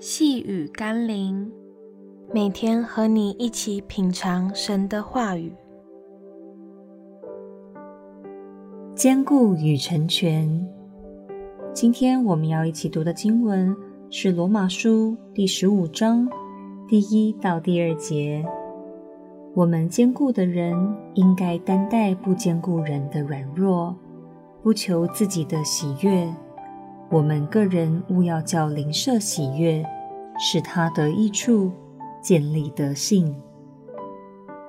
细雨甘霖，每天和你一起品尝神的话语。坚固与成全。今天我们要一起读的经文是《罗马书》第十五章第一到第二节。我们坚固的人应该担待不坚固人的软弱，不求自己的喜悦。我们个人务要叫邻舍喜悦，使他得益处，建立德性。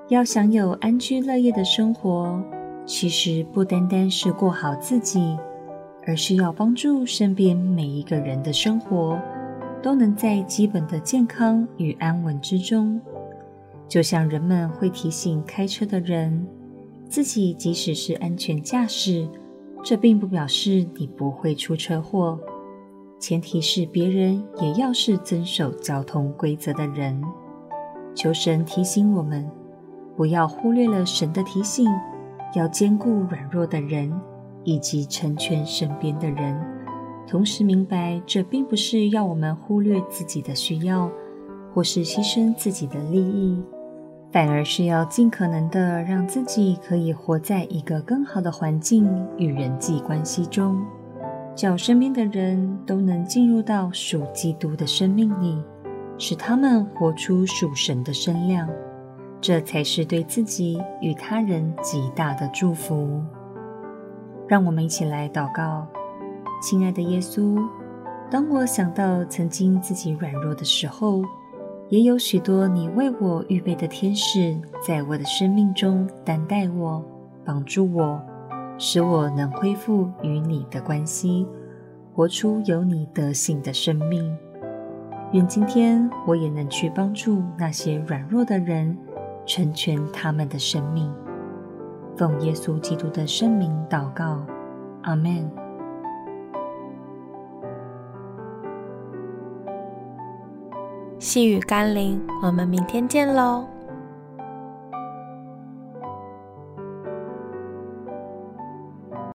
要享有安居乐业的生活，其实不单单是过好自己，而是要帮助身边每一个人的生活都能在基本的健康与安稳之中。就像人们会提醒开车的人，自己即使是安全驾驶。这并不表示你不会出车祸，前提是别人也要是遵守交通规则的人。求神提醒我们，不要忽略了神的提醒，要兼顾软弱的人，以及成全身边的人。同时明白，这并不是要我们忽略自己的需要，或是牺牲自己的利益。反而是要尽可能的让自己可以活在一个更好的环境与人际关系中，叫身边的人都能进入到属基督的生命里，使他们活出属神的身量，这才是对自己与他人极大的祝福。让我们一起来祷告，亲爱的耶稣，当我想到曾经自己软弱的时候，也有许多你为我预备的天使，在我的生命中担待我、帮助我，使我能恢复与你的关系，活出有你德行的生命。愿今天我也能去帮助那些软弱的人，成全他们的生命。奉耶稣基督的圣名祷告，阿们。细雨甘霖，我们明天见喽。